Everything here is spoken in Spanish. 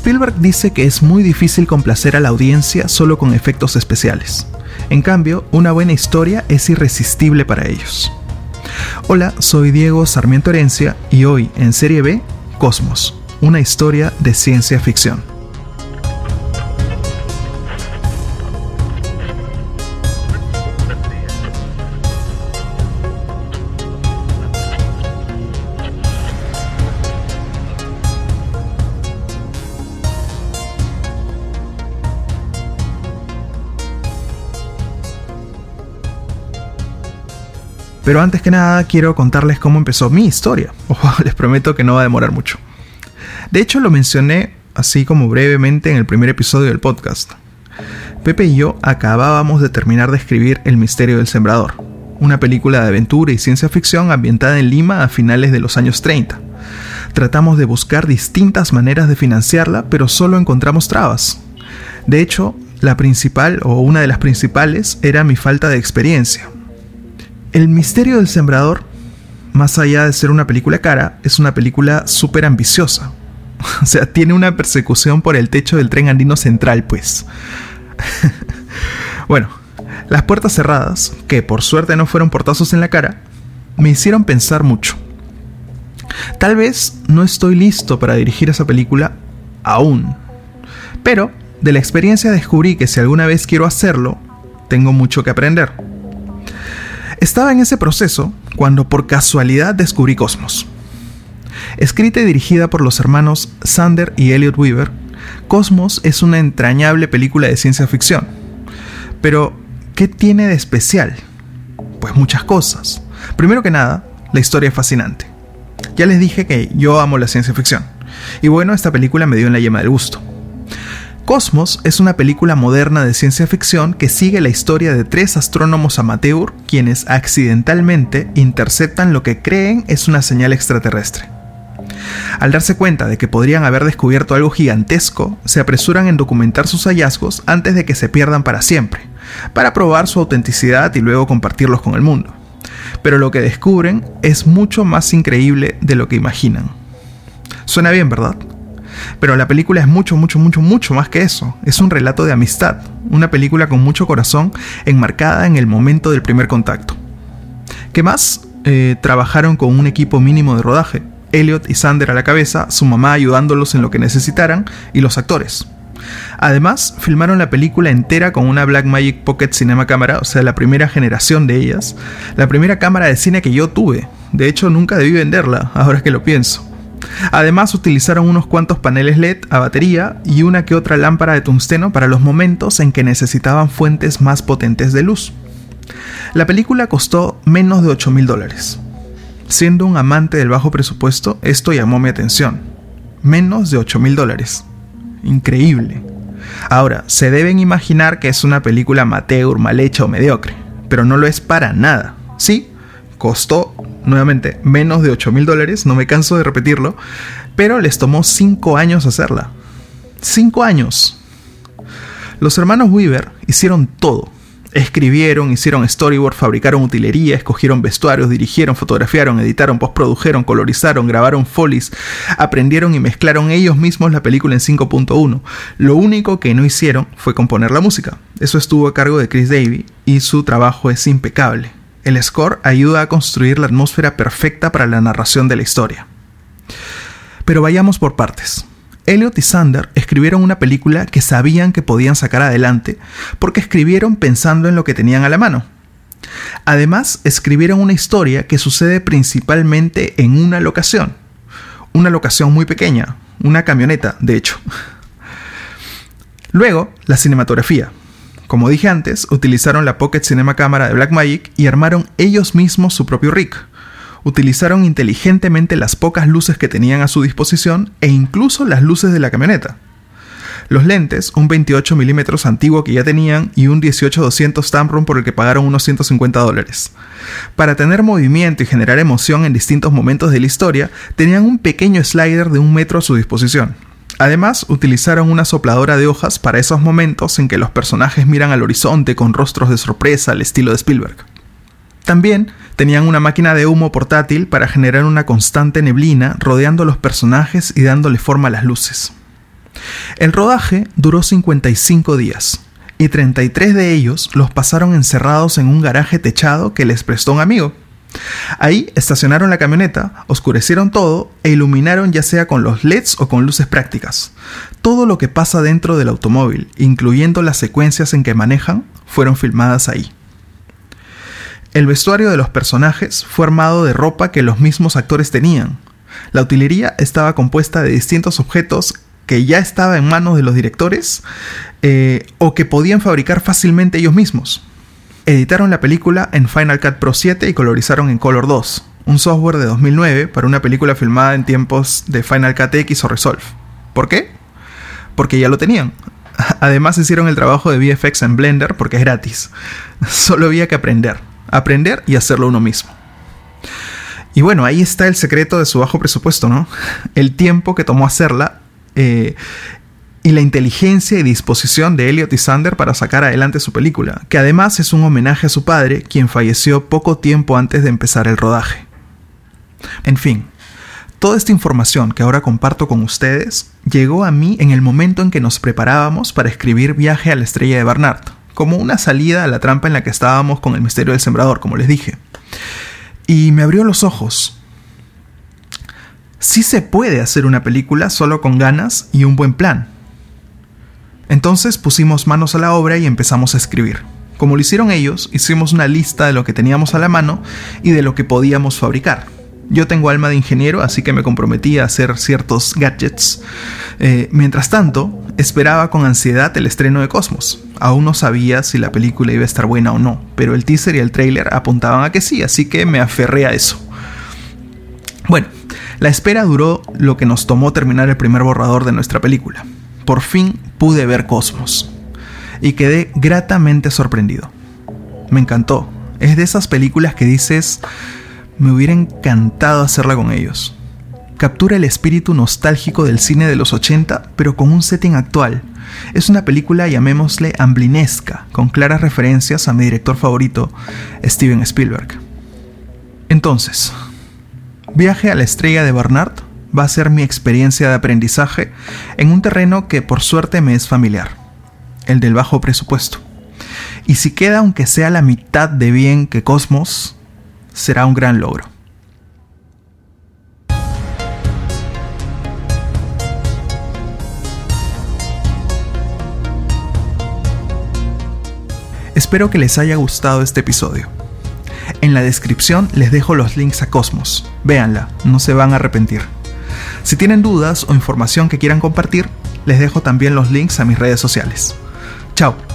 Spielberg dice que es muy difícil complacer a la audiencia solo con efectos especiales. En cambio, una buena historia es irresistible para ellos. Hola, soy Diego Sarmiento Herencia y hoy en Serie B, Cosmos, una historia de ciencia ficción. Pero antes que nada quiero contarles cómo empezó mi historia. les prometo que no va a demorar mucho. De hecho lo mencioné así como brevemente en el primer episodio del podcast. Pepe y yo acabábamos de terminar de escribir El misterio del sembrador, una película de aventura y ciencia ficción ambientada en Lima a finales de los años 30. Tratamos de buscar distintas maneras de financiarla, pero solo encontramos trabas. De hecho, la principal o una de las principales era mi falta de experiencia. El misterio del sembrador, más allá de ser una película cara, es una película súper ambiciosa. O sea, tiene una persecución por el techo del tren andino central, pues. bueno, las puertas cerradas, que por suerte no fueron portazos en la cara, me hicieron pensar mucho. Tal vez no estoy listo para dirigir esa película aún, pero de la experiencia descubrí que si alguna vez quiero hacerlo, tengo mucho que aprender. Estaba en ese proceso cuando por casualidad descubrí Cosmos. Escrita y dirigida por los hermanos Sander y Elliot Weaver, Cosmos es una entrañable película de ciencia ficción. Pero, ¿qué tiene de especial? Pues muchas cosas. Primero que nada, la historia es fascinante. Ya les dije que yo amo la ciencia ficción. Y bueno, esta película me dio en la yema del gusto. Cosmos es una película moderna de ciencia ficción que sigue la historia de tres astrónomos amateur quienes accidentalmente interceptan lo que creen es una señal extraterrestre. Al darse cuenta de que podrían haber descubierto algo gigantesco, se apresuran en documentar sus hallazgos antes de que se pierdan para siempre, para probar su autenticidad y luego compartirlos con el mundo. Pero lo que descubren es mucho más increíble de lo que imaginan. Suena bien, ¿verdad? Pero la película es mucho, mucho, mucho, mucho más que eso. Es un relato de amistad, una película con mucho corazón enmarcada en el momento del primer contacto. ¿Qué más? Eh, trabajaron con un equipo mínimo de rodaje. Elliot y Sander a la cabeza, su mamá ayudándolos en lo que necesitaran y los actores. Además, filmaron la película entera con una Blackmagic Pocket Cinema Camera, o sea, la primera generación de ellas, la primera cámara de cine que yo tuve. De hecho, nunca debí venderla, ahora que lo pienso. Además utilizaron unos cuantos paneles LED a batería y una que otra lámpara de tungsteno para los momentos en que necesitaban fuentes más potentes de luz. La película costó menos de 8 mil dólares. Siendo un amante del bajo presupuesto, esto llamó mi atención. Menos de 8 mil dólares. Increíble. Ahora, se deben imaginar que es una película amateur, mal hecha o mediocre, pero no lo es para nada. Sí, costó nuevamente menos de 8 mil dólares, no me canso de repetirlo, pero les tomó 5 años hacerla. 5 años. Los hermanos Weaver hicieron todo. Escribieron, hicieron storyboard, fabricaron utilería, escogieron vestuarios, dirigieron, fotografiaron, editaron, postprodujeron, colorizaron, grabaron folies, aprendieron y mezclaron ellos mismos la película en 5.1. Lo único que no hicieron fue componer la música. Eso estuvo a cargo de Chris Davy y su trabajo es impecable. El score ayuda a construir la atmósfera perfecta para la narración de la historia. Pero vayamos por partes. Elliot y Sander escribieron una película que sabían que podían sacar adelante porque escribieron pensando en lo que tenían a la mano. Además, escribieron una historia que sucede principalmente en una locación. Una locación muy pequeña, una camioneta, de hecho. Luego, la cinematografía. Como dije antes, utilizaron la Pocket Cinema Camera de Blackmagic y armaron ellos mismos su propio rig. Utilizaron inteligentemente las pocas luces que tenían a su disposición e incluso las luces de la camioneta. Los lentes, un 28 mm antiguo que ya tenían y un 18-200 Tamron por el que pagaron unos 150 dólares. Para tener movimiento y generar emoción en distintos momentos de la historia, tenían un pequeño slider de un metro a su disposición. Además, utilizaron una sopladora de hojas para esos momentos en que los personajes miran al horizonte con rostros de sorpresa al estilo de Spielberg. También tenían una máquina de humo portátil para generar una constante neblina rodeando a los personajes y dándole forma a las luces. El rodaje duró 55 días y 33 de ellos los pasaron encerrados en un garaje techado que les prestó un amigo. Ahí estacionaron la camioneta, oscurecieron todo e iluminaron ya sea con los LEDs o con luces prácticas. Todo lo que pasa dentro del automóvil, incluyendo las secuencias en que manejan, fueron filmadas ahí. El vestuario de los personajes fue armado de ropa que los mismos actores tenían. La utilería estaba compuesta de distintos objetos que ya estaba en manos de los directores eh, o que podían fabricar fácilmente ellos mismos. Editaron la película en Final Cut Pro 7 y colorizaron en Color 2, un software de 2009 para una película filmada en tiempos de Final Cut X o Resolve. ¿Por qué? Porque ya lo tenían. Además hicieron el trabajo de VFX en Blender porque es gratis. Solo había que aprender, aprender y hacerlo uno mismo. Y bueno, ahí está el secreto de su bajo presupuesto, ¿no? El tiempo que tomó hacerla eh, y la inteligencia y disposición de Elliot y Sander para sacar adelante su película, que además es un homenaje a su padre, quien falleció poco tiempo antes de empezar el rodaje. En fin, toda esta información que ahora comparto con ustedes llegó a mí en el momento en que nos preparábamos para escribir Viaje a la Estrella de Bernard, como una salida a la trampa en la que estábamos con el misterio del sembrador, como les dije. Y me abrió los ojos, sí se puede hacer una película solo con ganas y un buen plan. Entonces pusimos manos a la obra y empezamos a escribir. Como lo hicieron ellos, hicimos una lista de lo que teníamos a la mano y de lo que podíamos fabricar. Yo tengo alma de ingeniero, así que me comprometí a hacer ciertos gadgets. Eh, mientras tanto, esperaba con ansiedad el estreno de Cosmos. Aún no sabía si la película iba a estar buena o no, pero el teaser y el trailer apuntaban a que sí, así que me aferré a eso. Bueno, la espera duró lo que nos tomó terminar el primer borrador de nuestra película por fin pude ver Cosmos y quedé gratamente sorprendido. Me encantó. Es de esas películas que dices, me hubiera encantado hacerla con ellos. Captura el espíritu nostálgico del cine de los 80, pero con un setting actual. Es una película, llamémosle, amblinesca, con claras referencias a mi director favorito, Steven Spielberg. Entonces, Viaje a la estrella de Bernard va a ser mi experiencia de aprendizaje en un terreno que por suerte me es familiar, el del bajo presupuesto. Y si queda aunque sea la mitad de bien que Cosmos, será un gran logro. Espero que les haya gustado este episodio. En la descripción les dejo los links a Cosmos. Véanla, no se van a arrepentir. Si tienen dudas o información que quieran compartir, les dejo también los links a mis redes sociales. Chao.